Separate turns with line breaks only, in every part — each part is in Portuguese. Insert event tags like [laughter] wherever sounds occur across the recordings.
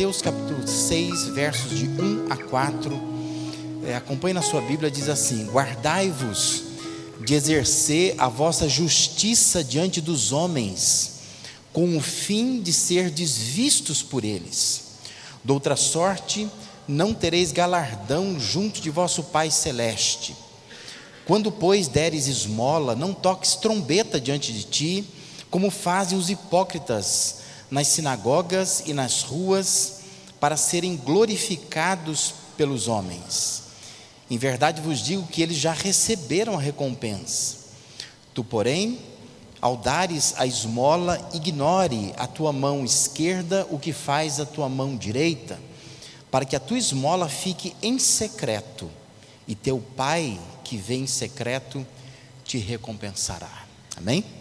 Mateus capítulo 6, versos de 1 a 4. É, acompanhe na sua Bíblia, diz assim: Guardai-vos de exercer a vossa justiça diante dos homens, com o fim de ser desvistos por eles. De outra sorte, não tereis galardão junto de vosso Pai celeste. Quando, pois, deres esmola, não toques trombeta diante de ti, como fazem os hipócritas nas sinagogas e nas ruas, para serem glorificados pelos homens. Em verdade vos digo que eles já receberam a recompensa. Tu, porém, ao dares a esmola, ignore a tua mão esquerda o que faz a tua mão direita, para que a tua esmola fique em secreto, e teu pai que vem em secreto te recompensará. Amém?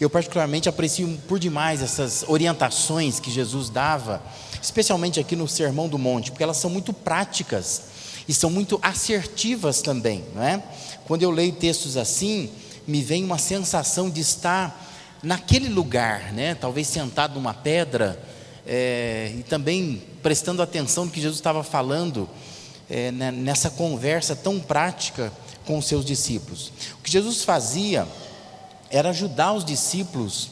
Eu, particularmente, aprecio por demais essas orientações que Jesus dava, especialmente aqui no Sermão do Monte, porque elas são muito práticas e são muito assertivas também, não é? Quando eu leio textos assim, me vem uma sensação de estar naquele lugar, né? Talvez sentado numa pedra é, e também prestando atenção no que Jesus estava falando é, nessa conversa tão prática com os seus discípulos. O que Jesus fazia era ajudar os discípulos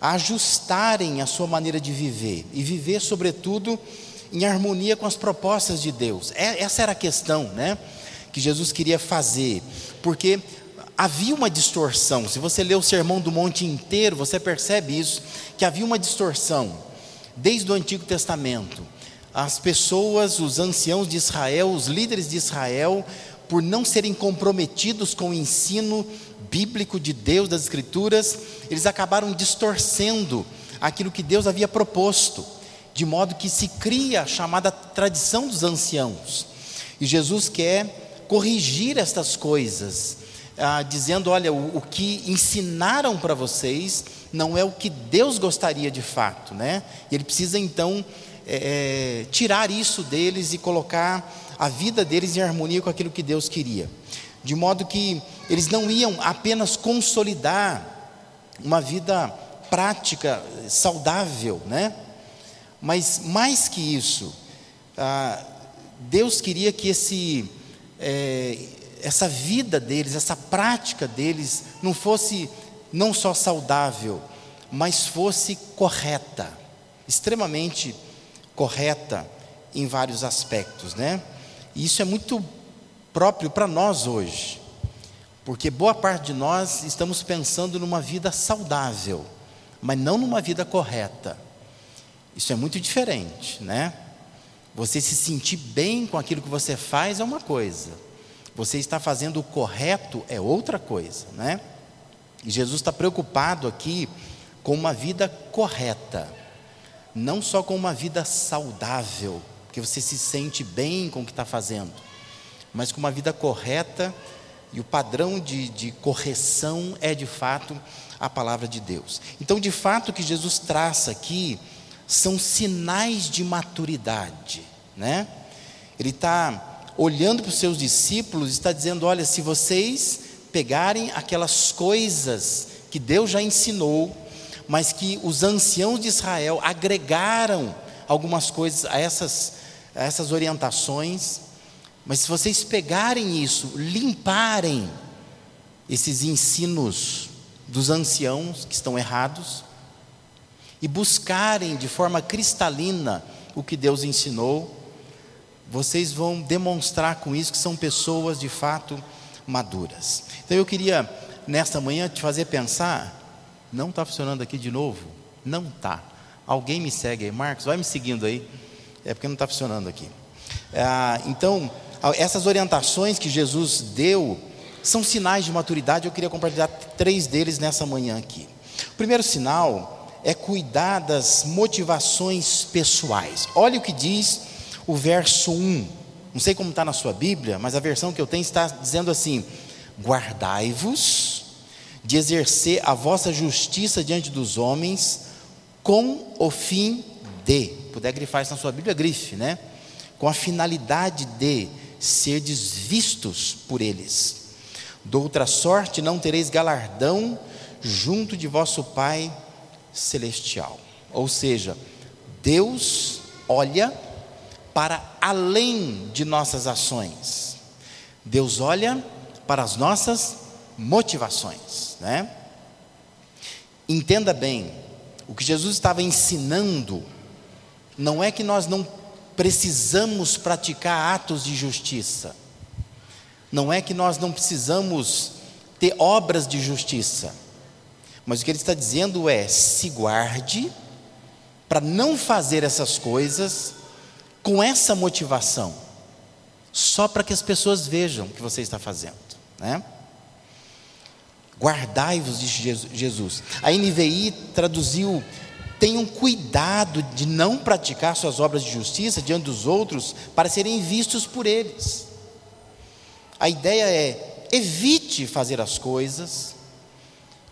a ajustarem a sua maneira de viver e viver, sobretudo, em harmonia com as propostas de Deus. É, essa era a questão, né, que Jesus queria fazer, porque havia uma distorção. Se você lê o Sermão do Monte inteiro, você percebe isso, que havia uma distorção desde o Antigo Testamento. As pessoas, os anciãos de Israel, os líderes de Israel, por não serem comprometidos com o ensino bíblico de Deus, das Escrituras, eles acabaram distorcendo aquilo que Deus havia proposto, de modo que se cria a chamada tradição dos anciãos. E Jesus quer corrigir estas coisas, ah, dizendo: olha, o, o que ensinaram para vocês não é o que Deus gostaria de fato, né? E ele precisa então é, tirar isso deles e colocar a vida deles em harmonia com aquilo que Deus queria. De modo que eles não iam apenas consolidar uma vida prática, saudável, né? Mas mais que isso, ah, Deus queria que esse, é, essa vida deles, essa prática deles, não fosse não só saudável, mas fosse correta, extremamente correta em vários aspectos, né? E isso é muito próprio para nós hoje, porque boa parte de nós estamos pensando numa vida saudável, mas não numa vida correta. Isso é muito diferente, né? Você se sentir bem com aquilo que você faz é uma coisa, você está fazendo o correto é outra coisa, né? E Jesus está preocupado aqui com uma vida correta, não só com uma vida saudável, que você se sente bem com o que está fazendo, mas com uma vida correta e o padrão de, de correção é de fato a palavra de Deus. Então, de fato, o que Jesus traça aqui são sinais de maturidade, né? Ele está olhando para os seus discípulos, está dizendo: olha, se vocês pegarem aquelas coisas que Deus já ensinou, mas que os anciãos de Israel agregaram algumas coisas a essas, a essas orientações. Mas se vocês pegarem isso, limparem esses ensinos dos anciãos que estão errados e buscarem de forma cristalina o que Deus ensinou, vocês vão demonstrar com isso que são pessoas de fato maduras. Então eu queria nesta manhã te fazer pensar, não está funcionando aqui de novo? Não está. Alguém me segue aí, Marcos, vai me seguindo aí. É porque não está funcionando aqui. Ah, então, essas orientações que Jesus deu são sinais de maturidade. Eu queria compartilhar três deles nessa manhã aqui. O primeiro sinal é cuidar das motivações pessoais. Olha o que diz o verso 1. Não sei como está na sua Bíblia, mas a versão que eu tenho está dizendo assim: Guardai-vos de exercer a vossa justiça diante dos homens com o fim de, puder grifar isso na sua Bíblia, grife, né? Com a finalidade de serdes vistos por eles. De outra sorte, não tereis galardão junto de vosso Pai celestial. Ou seja, Deus olha para além de nossas ações. Deus olha para as nossas motivações, né? Entenda bem, o que Jesus estava ensinando não é que nós não precisamos praticar atos de justiça. Não é que nós não precisamos ter obras de justiça. Mas o que ele está dizendo é: se guarde para não fazer essas coisas com essa motivação, só para que as pessoas vejam o que você está fazendo, né? Guardai-vos de Jesus. A NVI traduziu: tenham cuidado de não praticar suas obras de justiça diante dos outros para serem vistos por eles. A ideia é: evite fazer as coisas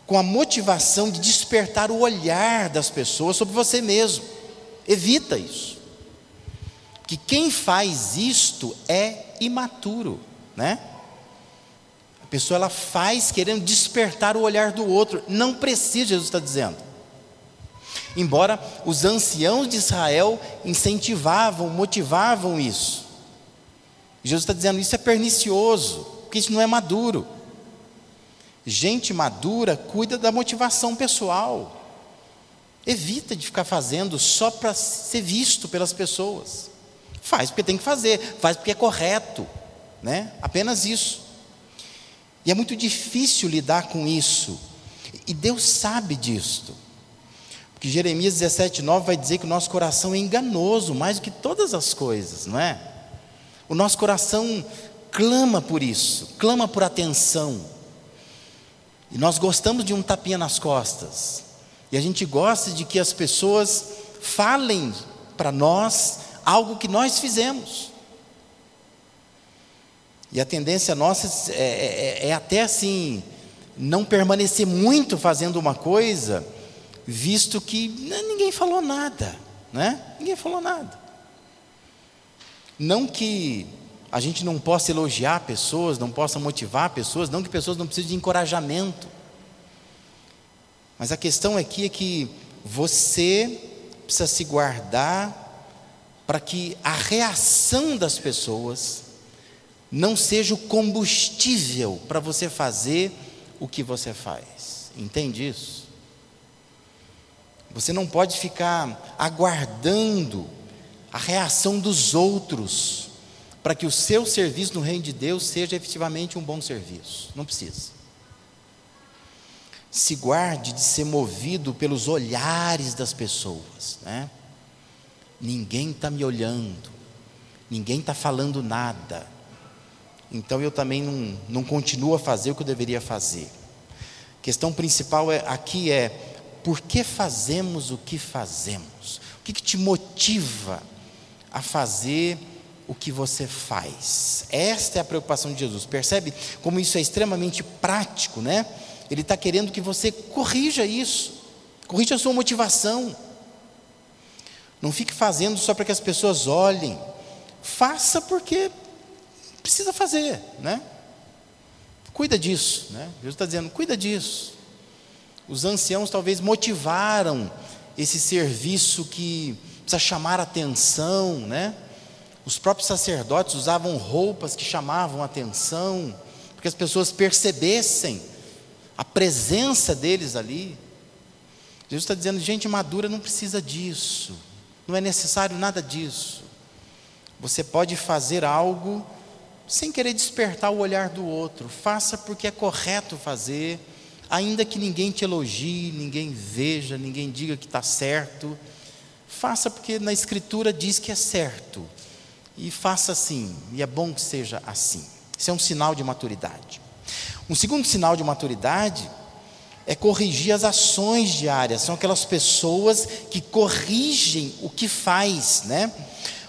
com a motivação de despertar o olhar das pessoas sobre você mesmo. Evita isso. Que quem faz isto é imaturo, né? A pessoa ela faz querendo despertar o olhar do outro. Não precisa, Jesus está dizendo. Embora os anciãos de Israel incentivavam, motivavam isso. Jesus está dizendo: isso é pernicioso, porque isso não é maduro. Gente madura cuida da motivação pessoal. Evita de ficar fazendo só para ser visto pelas pessoas. Faz porque tem que fazer, faz porque é correto, né? Apenas isso. E é muito difícil lidar com isso. E Deus sabe disto. Porque Jeremias 17:9 vai dizer que o nosso coração é enganoso mais do que todas as coisas, não é? O nosso coração clama por isso, clama por atenção. E nós gostamos de um tapinha nas costas. E a gente gosta de que as pessoas falem para nós algo que nós fizemos. E a tendência nossa é, é, é, até assim, não permanecer muito fazendo uma coisa, visto que ninguém falou nada, né? Ninguém falou nada. Não que a gente não possa elogiar pessoas, não possa motivar pessoas, não que pessoas não precisem de encorajamento. Mas a questão aqui é que você precisa se guardar para que a reação das pessoas não seja o combustível para você fazer o que você faz. Entende isso? Você não pode ficar aguardando a reação dos outros para que o seu serviço no reino de Deus seja efetivamente um bom serviço. Não precisa. Se guarde de ser movido pelos olhares das pessoas. Né? Ninguém está me olhando, ninguém está falando nada. Então eu também não, não continuo a fazer o que eu deveria fazer. A questão principal é, aqui é: por que fazemos o que fazemos? O que, que te motiva a fazer o que você faz. Esta é a preocupação de Jesus. Percebe como isso é extremamente prático, né? Ele está querendo que você corrija isso, corrija a sua motivação. Não fique fazendo só para que as pessoas olhem. Faça porque precisa fazer, né? Cuida disso, né? Jesus está dizendo, cuida disso. Os anciãos talvez motivaram esse serviço que precisa chamar atenção, né? Os próprios sacerdotes usavam roupas que chamavam atenção, para que as pessoas percebessem a presença deles ali. Jesus está dizendo: gente madura não precisa disso, não é necessário nada disso. Você pode fazer algo sem querer despertar o olhar do outro, faça porque é correto fazer, ainda que ninguém te elogie, ninguém veja, ninguém diga que está certo. Faça porque na Escritura diz que é certo. E faça assim, e é bom que seja assim. Isso é um sinal de maturidade. Um segundo sinal de maturidade é corrigir as ações diárias. São aquelas pessoas que corrigem o que faz, né?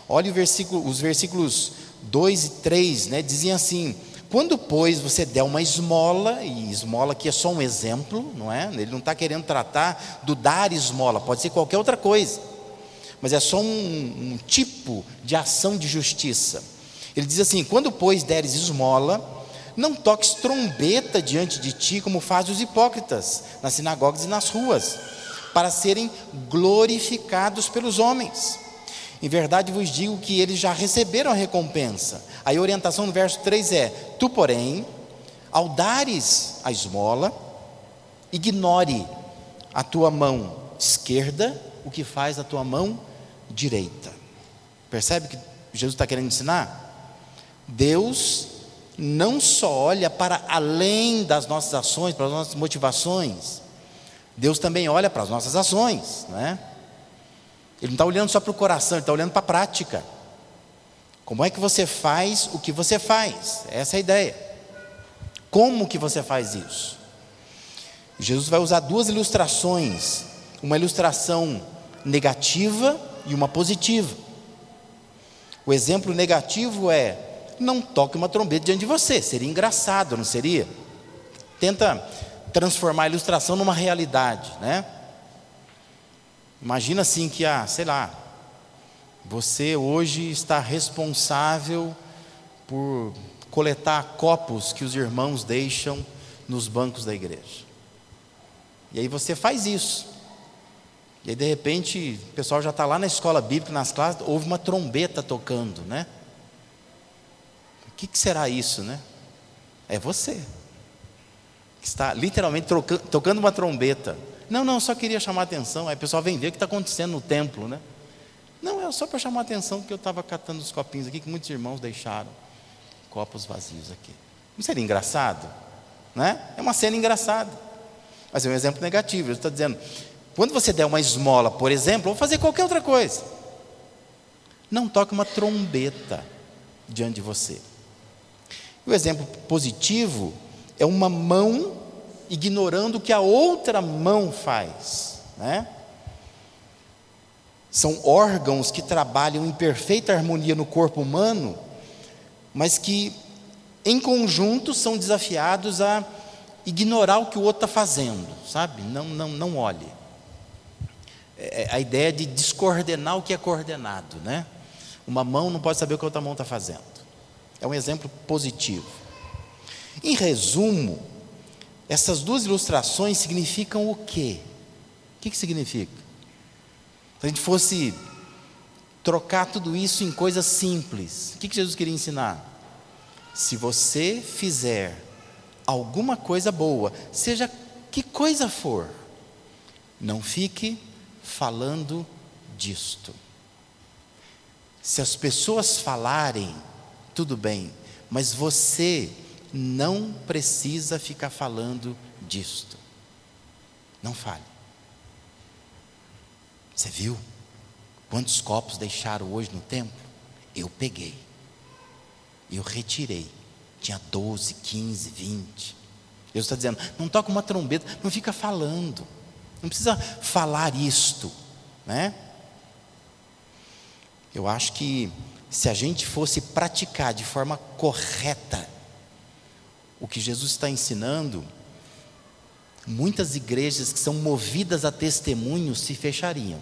Olha versículo, os versículos 2 e 3, né? Diziam assim: quando, pois, você der uma esmola, e esmola aqui é só um exemplo, não é? Ele não está querendo tratar do dar esmola, pode ser qualquer outra coisa mas é só um, um tipo de ação de justiça. Ele diz assim: quando, pois, deres esmola, não toques trombeta diante de ti, como fazem os hipócritas, nas sinagogas e nas ruas, para serem glorificados pelos homens. Em verdade vos digo que eles já receberam a recompensa. Aí a orientação no verso 3 é: Tu, porém, ao dares a esmola, ignore a tua mão esquerda o que faz a tua mão direita. Percebe que Jesus está querendo ensinar? Deus não só olha para além das nossas ações, para as nossas motivações, Deus também olha para as nossas ações, né? Ele não está olhando só para o coração, ele está olhando para a prática. Como é que você faz o que você faz? Essa é a ideia. Como que você faz isso? Jesus vai usar duas ilustrações, uma ilustração negativa e uma positiva. O exemplo negativo é: não toque uma trombeta diante de você, seria engraçado, não seria? Tenta transformar a ilustração numa realidade, né? Imagina assim que, ah, sei lá, você hoje está responsável por coletar copos que os irmãos deixam nos bancos da igreja. E aí você faz isso. E aí, de repente, o pessoal já está lá na escola bíblica, nas classes, houve uma trombeta tocando, né? O que, que será isso, né? É você, que está literalmente tocando uma trombeta. Não, não, só queria chamar a atenção. Aí o pessoal vem ver o que está acontecendo no templo, né? Não, é só para chamar atenção, porque eu estava catando os copinhos aqui que muitos irmãos deixaram copos vazios aqui. Não seria engraçado? Né? É uma cena engraçada. Mas é um exemplo negativo. Ele está dizendo: quando você der uma esmola, por exemplo, ou fazer qualquer outra coisa, não toque uma trombeta diante de você. O exemplo positivo é uma mão ignorando o que a outra mão faz, né? São órgãos que trabalham em perfeita harmonia no corpo humano, mas que em conjunto são desafiados a ignorar o que o outro está fazendo, sabe? Não, não, não olhe. É, é a ideia de descoordenar o que é coordenado, né? Uma mão não pode saber o que a outra mão está fazendo. É um exemplo positivo. Em resumo, essas duas ilustrações significam o quê? O que, que significa? Se a gente fosse trocar tudo isso em coisas simples, o que, que Jesus queria ensinar? Se você fizer alguma coisa boa, seja que coisa for, não fique falando disto. Se as pessoas falarem, tudo bem, mas você não precisa ficar falando disto. Não fale. Você viu quantos copos deixaram hoje no templo? Eu peguei. Eu retirei. Tinha 12, 15, 20. Deus está dizendo: não toca uma trombeta, não fica falando. Não precisa falar isto, né? Eu acho que se a gente fosse praticar de forma correta o que Jesus está ensinando, muitas igrejas que são movidas a testemunhos se fechariam.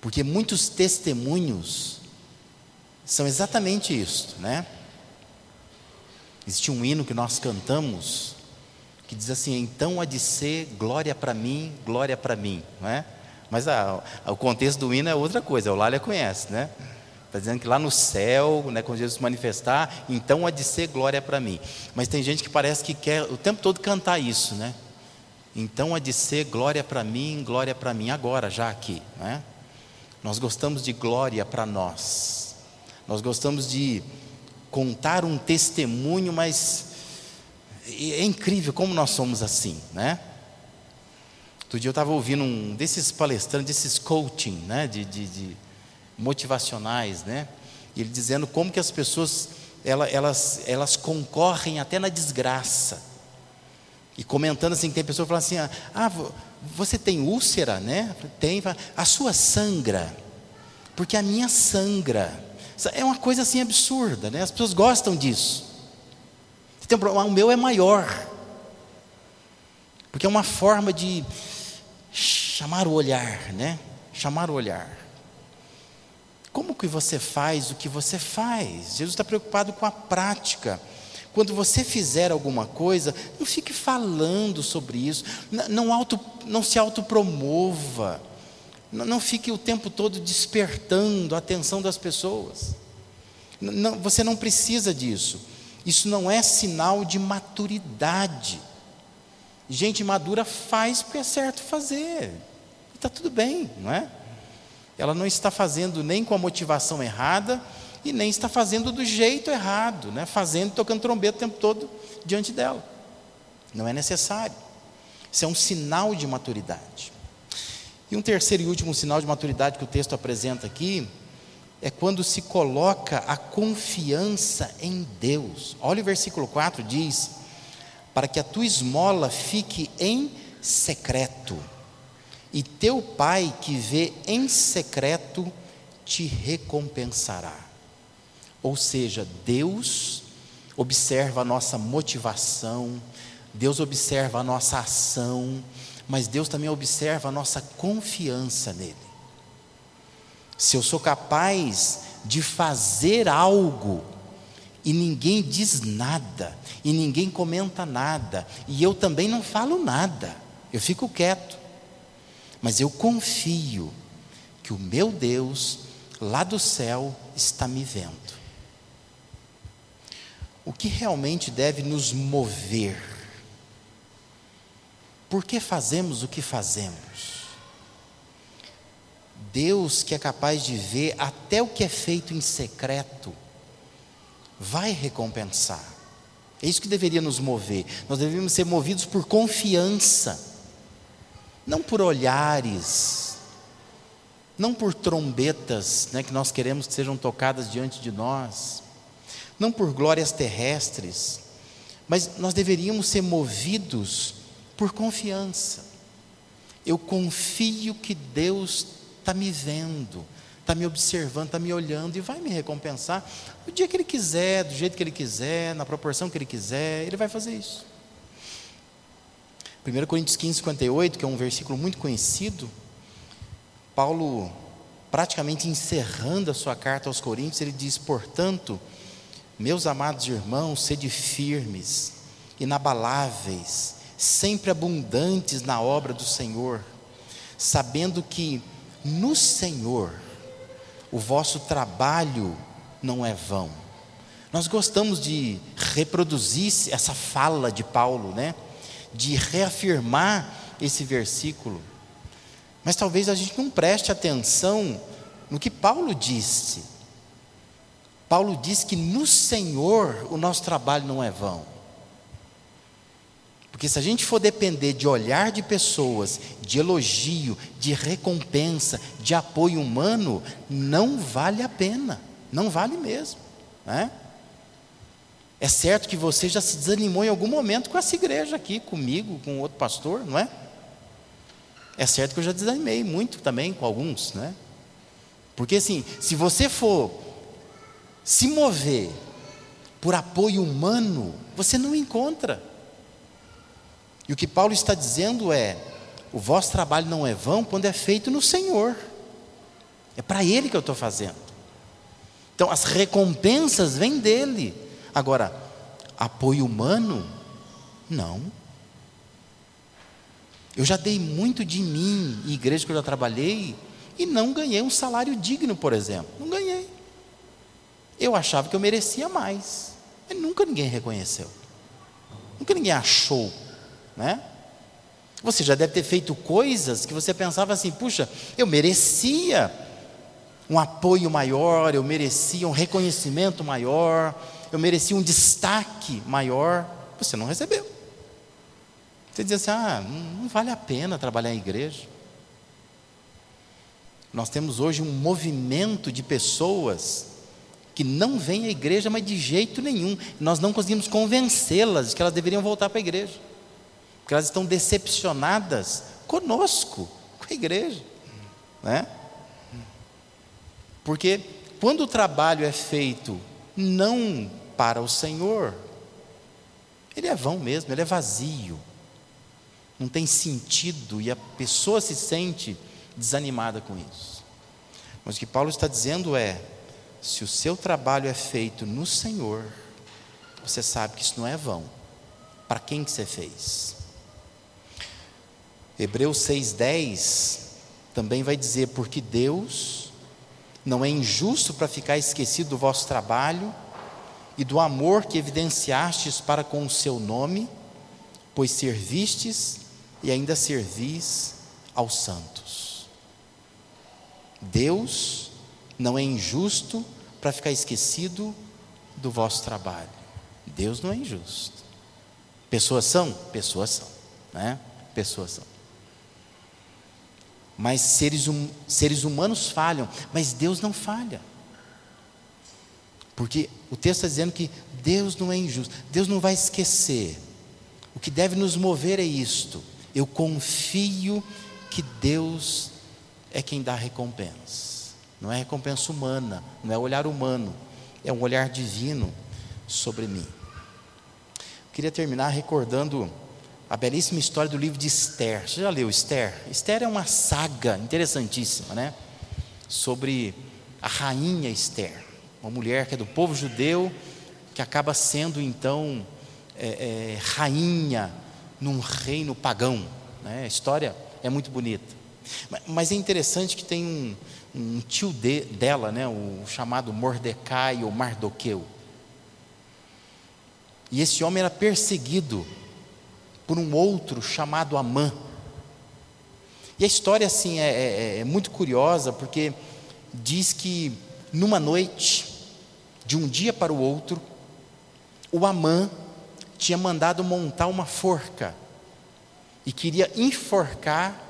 Porque muitos testemunhos são exatamente isso, né? Existe um hino que nós cantamos que diz assim: então há de ser glória para mim, glória para mim, não é? Mas a, a, o contexto do hino é outra coisa, o Lália conhece, né? Está dizendo que lá no céu, né, quando Jesus se manifestar, então há de ser glória para mim. Mas tem gente que parece que quer o tempo todo cantar isso, né? Então há de ser glória para mim, glória para mim, agora, já aqui. Né? Nós gostamos de glória para nós. Nós gostamos de contar um testemunho, mas é incrível como nós somos assim, né? Outro dia eu estava ouvindo um desses palestrantes, desses coaching, né? de, de, de motivacionais, né? Ele dizendo como que as pessoas elas, elas, concorrem até na desgraça. E comentando assim, tem pessoa falando assim: ah, você tem úlcera, né? Tem, a sua sangra, porque a minha sangra. É uma coisa assim absurda, né? As pessoas gostam disso. Tem um problema, o meu é maior, porque é uma forma de chamar o olhar, né? Chamar o olhar. Como que você faz o que você faz? Jesus está preocupado com a prática. Quando você fizer alguma coisa, não fique falando sobre isso, não, auto, não se autopromova. Não, não fique o tempo todo despertando a atenção das pessoas. Não, você não precisa disso. Isso não é sinal de maturidade. Gente madura faz porque é certo fazer. Está tudo bem, não é? Ela não está fazendo nem com a motivação errada e nem está fazendo do jeito errado, né? fazendo, tocando trombeta o tempo todo diante dela. Não é necessário. Isso é um sinal de maturidade. E um terceiro e último sinal de maturidade que o texto apresenta aqui é quando se coloca a confiança em Deus. Olha o versículo 4 diz: "Para que a tua esmola fique em secreto, e teu pai que vê em secreto te recompensará." Ou seja, Deus observa a nossa motivação, Deus observa a nossa ação, mas Deus também observa a nossa confiança nele. Se eu sou capaz de fazer algo e ninguém diz nada, e ninguém comenta nada, e eu também não falo nada, eu fico quieto, mas eu confio que o meu Deus lá do céu está me vendo. O que realmente deve nos mover por que fazemos o que fazemos? Deus, que é capaz de ver até o que é feito em secreto, vai recompensar. É isso que deveria nos mover. Nós deveríamos ser movidos por confiança, não por olhares, não por trombetas né, que nós queremos que sejam tocadas diante de nós, não por glórias terrestres, mas nós deveríamos ser movidos por confiança. Eu confio que Deus está me vendo, está me observando, está me olhando e vai me recompensar o dia que Ele quiser, do jeito que Ele quiser, na proporção que Ele quiser, Ele vai fazer isso. 1 Coríntios 15, 58, que é um versículo muito conhecido, Paulo, praticamente encerrando a sua carta aos Coríntios, ele diz: Portanto, meus amados irmãos, sede firmes, inabaláveis, sempre abundantes na obra do Senhor, sabendo que no Senhor o vosso trabalho não é vão. Nós gostamos de reproduzir essa fala de Paulo, né? De reafirmar esse versículo. Mas talvez a gente não preste atenção no que Paulo disse. Paulo diz que no Senhor o nosso trabalho não é vão. Porque se a gente for depender de olhar de pessoas, de elogio, de recompensa, de apoio humano, não vale a pena, não vale mesmo. Né? É certo que você já se desanimou em algum momento com essa igreja aqui, comigo, com outro pastor, não é? É certo que eu já desanimei muito também com alguns, né? Porque assim, se você for se mover por apoio humano, você não encontra. E o que Paulo está dizendo é: o vosso trabalho não é vão quando é feito no Senhor. É para Ele que eu estou fazendo. Então as recompensas vêm dele. Agora, apoio humano, não. Eu já dei muito de mim em igreja que eu já trabalhei e não ganhei um salário digno, por exemplo. Não ganhei. Eu achava que eu merecia mais. Mas nunca ninguém reconheceu. Nunca ninguém achou né? Você já deve ter feito coisas que você pensava assim: puxa, eu merecia um apoio maior, eu merecia um reconhecimento maior, eu merecia um destaque maior. Você não recebeu. Você dizia assim: ah, não vale a pena trabalhar em igreja. Nós temos hoje um movimento de pessoas que não vêm à igreja, mas de jeito nenhum. Nós não conseguimos convencê-las de que elas deveriam voltar para a igreja porque elas estão decepcionadas conosco, com a igreja, né? Porque quando o trabalho é feito não para o Senhor, ele é vão mesmo, ele é vazio, não tem sentido e a pessoa se sente desanimada com isso. Mas o que Paulo está dizendo é: se o seu trabalho é feito no Senhor, você sabe que isso não é vão. Para quem que você fez? Hebreus 6,10 também vai dizer: porque Deus não é injusto para ficar esquecido do vosso trabalho e do amor que evidenciastes para com o seu nome, pois servistes e ainda servis aos santos. Deus não é injusto para ficar esquecido do vosso trabalho. Deus não é injusto. Pessoas são? Pessoas são, né? Pessoas são. Mas seres, hum, seres humanos falham, mas Deus não falha. Porque o texto está dizendo que Deus não é injusto, Deus não vai esquecer. O que deve nos mover é isto: eu confio que Deus é quem dá recompensa. Não é recompensa humana, não é olhar humano, é um olhar divino sobre mim. Queria terminar recordando a belíssima história do livro de Esther. Você já leu Esther? Esther é uma saga interessantíssima, né? Sobre a rainha Esther, uma mulher que é do povo judeu, que acaba sendo então é, é, rainha num reino pagão. Né? A história é muito bonita. Mas é interessante que tem um, um tio de, dela, né? o chamado Mordecai ou Mardoqueu. E esse homem era perseguido por um outro chamado Amã. E a história assim é, é, é muito curiosa porque diz que numa noite, de um dia para o outro, o Amã tinha mandado montar uma forca e queria enforcar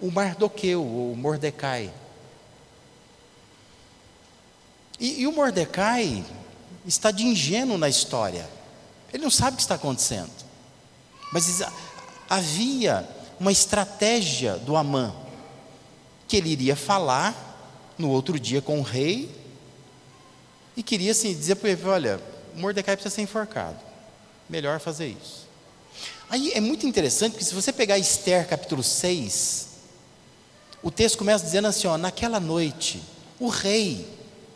o Mardoqueu, o Mordecai. E, e, o Mordecai está de ingênuo na história. Ele não sabe o que está acontecendo. Mas havia uma estratégia do Amã, que ele iria falar no outro dia com o rei, e queria assim, dizer para ele: olha, Mordecai precisa ser enforcado. Melhor fazer isso. Aí é muito interessante, porque se você pegar Esther capítulo 6, o texto começa dizendo assim: ó, naquela noite, o rei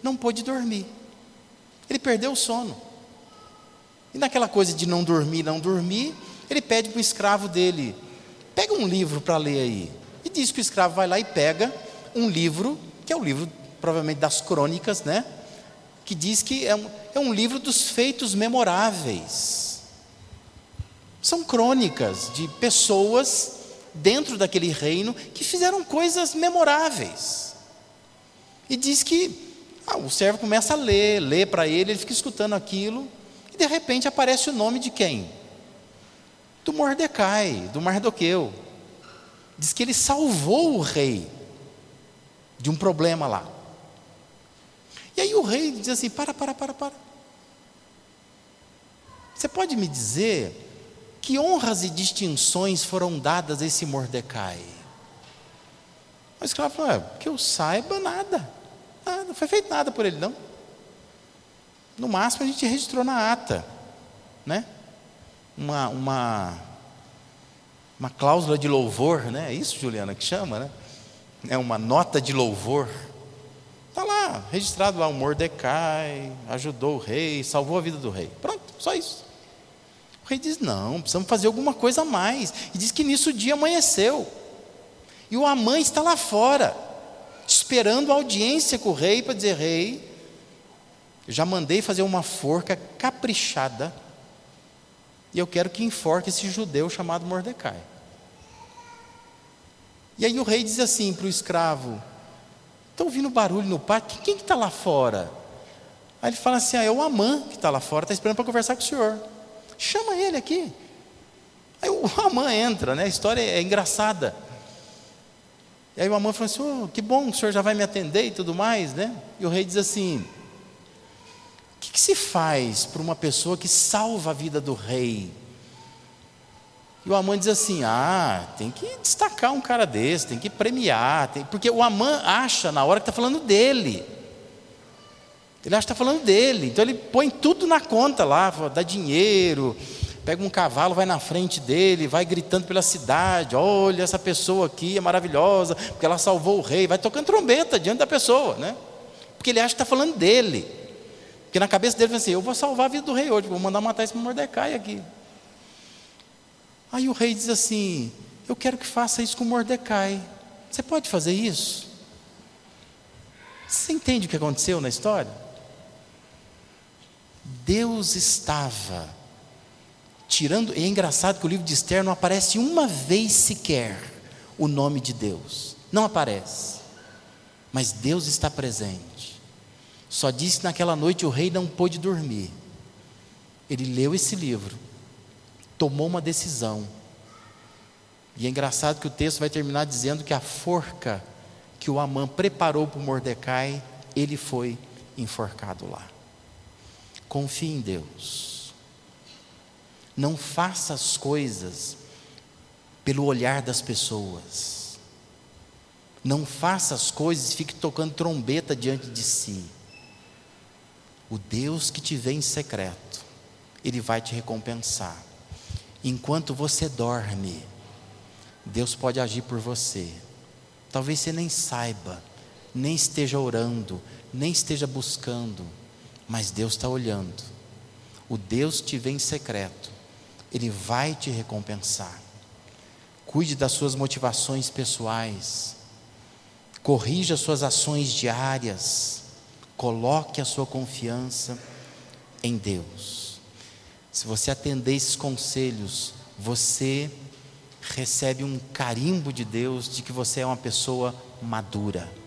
não pôde dormir, ele perdeu o sono. E naquela coisa de não dormir, não dormir, ele pede para o escravo dele: pega um livro para ler aí. E diz que o escravo vai lá e pega um livro, que é o livro provavelmente das crônicas, né? Que diz que é um, é um livro dos feitos memoráveis. São crônicas de pessoas dentro daquele reino que fizeram coisas memoráveis. E diz que ah, o servo começa a ler, lê para ele, ele fica escutando aquilo, e de repente aparece o nome de quem? Do Mordecai, do Mardoqueu. Diz que ele salvou o rei de um problema lá. E aí o rei diz assim: para, para, para, para. Você pode me dizer que honras e distinções foram dadas a esse Mordecai? O escravo falou: é, que eu saiba, nada. Não foi feito nada por ele, não. No máximo a gente registrou na ata, né? Uma, uma, uma cláusula de louvor, né? É isso, Juliana, que chama, né? É uma nota de louvor. Está lá, registrado lá, o Mordecai ajudou o rei, salvou a vida do rei. Pronto, só isso. O rei diz: não, precisamos fazer alguma coisa a mais. E diz que nisso o dia amanheceu. E o Amã está lá fora, esperando a audiência com o rei para dizer: rei, eu já mandei fazer uma forca caprichada. E eu quero que enforque esse judeu chamado Mordecai. E aí o rei diz assim para o escravo: Estou ouvindo barulho no pátio, quem está lá fora? Aí ele fala assim: ah, é o Amã que está lá fora, está esperando para conversar com o senhor. Chama ele aqui. Aí o [laughs] Amã entra, né? A história é engraçada. E aí o Amã fala assim: oh, que bom, o senhor já vai me atender e tudo mais, né? E o rei diz assim: o que, que se faz para uma pessoa que salva a vida do rei? E o Amã diz assim: ah, tem que destacar um cara desse, tem que premiar, tem... porque o Amã acha na hora que está falando dele. Ele acha que está falando dele, então ele põe tudo na conta lá, dá dinheiro, pega um cavalo, vai na frente dele, vai gritando pela cidade: olha, essa pessoa aqui é maravilhosa, porque ela salvou o rei, vai tocando trombeta diante da pessoa, né? Porque ele acha que está falando dele. Porque na cabeça dele, assim: eu vou salvar a vida do rei hoje, vou mandar matar esse Mordecai aqui. Aí o rei diz assim: eu quero que faça isso com Mordecai. Você pode fazer isso? Você entende o que aconteceu na história? Deus estava tirando, e é engraçado que o livro de Esther não aparece uma vez sequer o nome de Deus. Não aparece. Mas Deus está presente. Só disse que naquela noite o rei não pôde dormir. Ele leu esse livro, tomou uma decisão. E é engraçado que o texto vai terminar dizendo que a forca que o Amã preparou para Mordecai, ele foi enforcado lá. Confie em Deus. Não faça as coisas pelo olhar das pessoas. Não faça as coisas e fique tocando trombeta diante de si. O Deus que te vê em secreto, Ele vai te recompensar. Enquanto você dorme, Deus pode agir por você. Talvez você nem saiba, nem esteja orando, nem esteja buscando, mas Deus está olhando. O Deus te vê em secreto, Ele vai te recompensar. Cuide das suas motivações pessoais, corrija suas ações diárias, coloque a sua confiança em Deus. Se você atender esses conselhos, você recebe um carimbo de Deus de que você é uma pessoa madura